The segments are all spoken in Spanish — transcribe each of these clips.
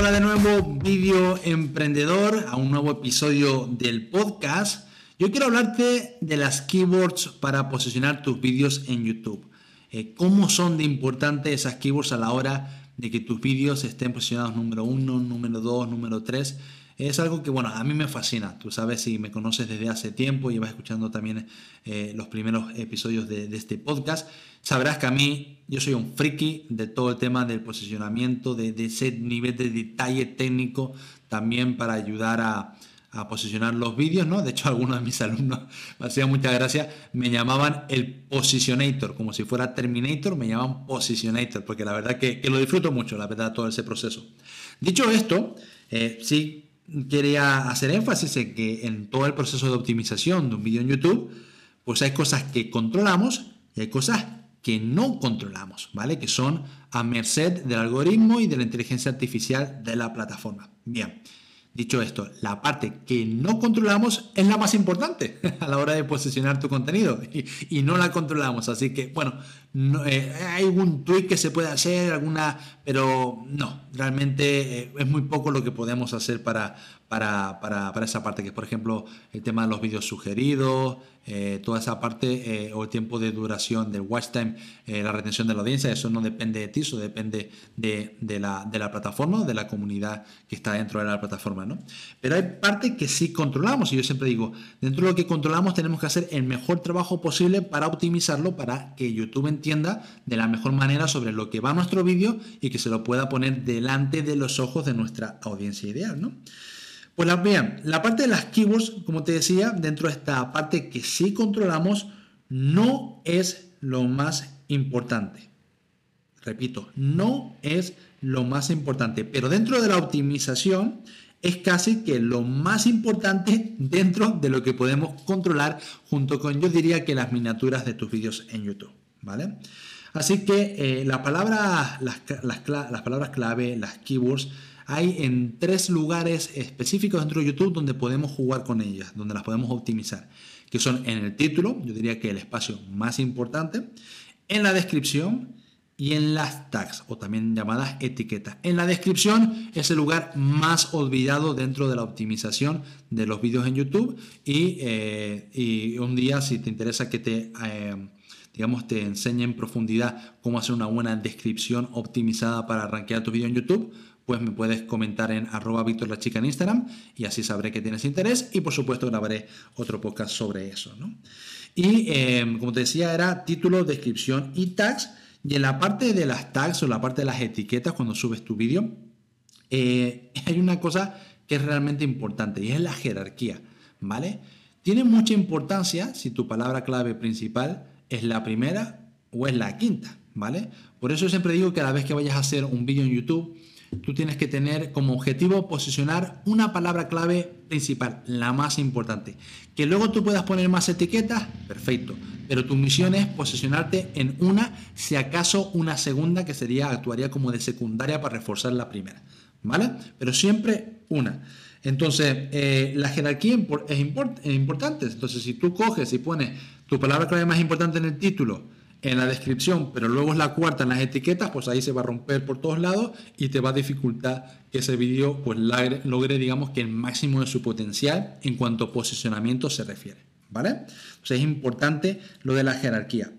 Hola de nuevo, video emprendedor, a un nuevo episodio del podcast. Yo quiero hablarte de las keywords para posicionar tus vídeos en YouTube. Eh, ¿Cómo son de importantes esas keywords a la hora de que tus vídeos estén posicionados número uno, número dos, número tres? Es algo que, bueno, a mí me fascina. Tú sabes, si me conoces desde hace tiempo y vas escuchando también eh, los primeros episodios de, este podcast, sabrás que a mí yo soy un friki de todo el tema del posicionamiento, de, ese nivel de detalle técnico también para ayudar a, posicionar los vídeos, ¿no? De hecho, algunos de mis alumnos me hacían mucha gracia, me llamaban el positionator, como si fuera Terminator, me llaman positionator, porque la verdad que, lo disfruto mucho, la verdad, todo ese proceso. Dicho esto, eh, sí quería hacer énfasis en que en todo el proceso de optimización de un vídeo en YouTube, pues hay cosas que controlamos y hay cosas que no controlamos, ¿vale? Que son a merced del algoritmo y de la inteligencia artificial de la plataforma. Bien, dicho esto, la parte que no controlamos es la más importante a la hora de posicionar tu contenido y, no la controlamos. Así que, bueno, eh, hay algún tweak que se puede hacer, alguna, pero no, realmente eh, es muy poco lo que podemos hacer para, para, para, para, esa parte, que es por ejemplo el tema de los vídeos sugeridos, eh, toda esa parte eh, o el tiempo de duración del watch time, eh, la retención de la audiencia, eso no depende de ti, eso depende de, de, la, de la plataforma de la comunidad que está dentro de la plataforma. ¿no? Pero hay parte que sí controlamos y yo siempre digo, dentro de lo que controlamos tenemos que hacer el mejor trabajo posible para optimizarlo, para que YouTube entienda de la mejor manera sobre lo que va nuestro vídeo y que se lo pueda poner delante de los ojos de nuestra audiencia ideal. ¿no? Pues la, bien, la parte de las keywords, como te decía, dentro de esta parte que sí controlamos, no es lo más importante. Repito, no es lo más importante, pero dentro de la optimización es casi que lo más importante dentro de lo que podemos controlar junto con, yo diría que las miniaturas de tus vídeos en YouTube, ¿vale? Así que eh, la palabra, las, las palabras clave, las keywords, hay en tres lugares específicos dentro de YouTube donde podemos jugar con ellas, donde las podemos optimizar, que son en el título, yo diría que el espacio más importante, en la descripción y en las tags o también llamadas etiquetas. En la descripción es el lugar más olvidado dentro de la optimización de los vídeos en YouTube y, eh, un día si te interesa que te... Eh, digamos, te enseñe en profundidad cómo hacer una buena descripción optimizada para arranquear tu vídeo en YouTube, pues me puedes comentar en arroba en Instagram y así sabré que tienes interés y por supuesto grabaré otro podcast sobre eso. Y em, como te decía, era título, descripción y tags. Y en la parte de las tags o la parte de las etiquetas cuando subes tu vídeo, eh, hay una cosa que es realmente importante y es la jerarquía, ¿vale? Tiene mucha importancia si tu palabra clave principal es la primera o es la quinta, ¿vale? Por eso siempre digo que a la vez que vayas a hacer un vídeo en YouTube, tú tienes que tener como objetivo posicionar una palabra clave principal, la más importante. Que luego tú puedas poner más etiquetas, perfecto. Pero tu misión es posicionarte en una, si acaso una segunda que sería, actuaría como de secundaria para reforzar la primera. ¿Vale? Pero siempre una. Entonces, eh, la jerarquía es, es importante. Entonces, si tú coges y pones tu palabra clave más importante en el título, en la descripción, pero luego es la cuarta en las etiquetas, pues ahí se va a romper por todos lados y te va a dificultar que ese vídeo pues logre, digamos, que el máximo de su potencial en cuanto a posicionamiento se refiere, ¿vale? Entonces es importante lo de la jerarquía.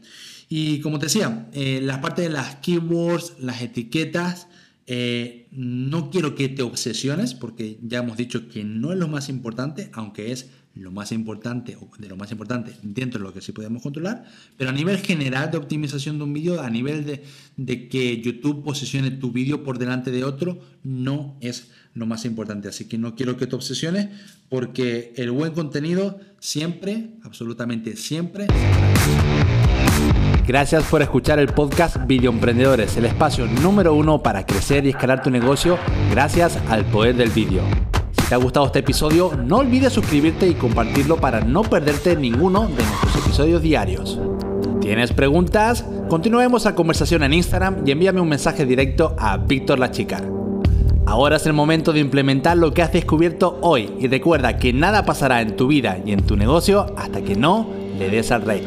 Y como te decía, eh, la parte de las keywords, las etiquetas, Eh, no quiero que te obsesiones porque ya hemos dicho que no es lo más importante, aunque es lo más importante o de lo más importante dentro de lo que sí podemos controlar, pero a nivel general de optimización de un vídeo, a nivel de, de que YouTube posicione tu vídeo por delante de otro, no es lo más importante. Así que no quiero que te obsesiones porque el buen contenido siempre, absolutamente siempre. Gracias por escuchar el podcast Video Emprendedores, el espacio número uno para crecer y escalar tu negocio gracias al poder del vídeo. Te ha gustado este episodio, no olvides suscribirte y compartirlo para no perderte ninguno de nuestros episodios diarios. ¿Tienes preguntas? Continuemos la conversación en Instagram y envíame un mensaje directo a Víctor La Chica. Ahora es el momento de implementar lo que has descubierto hoy y recuerda que nada pasará en tu vida y en tu negocio hasta que no le des al rey.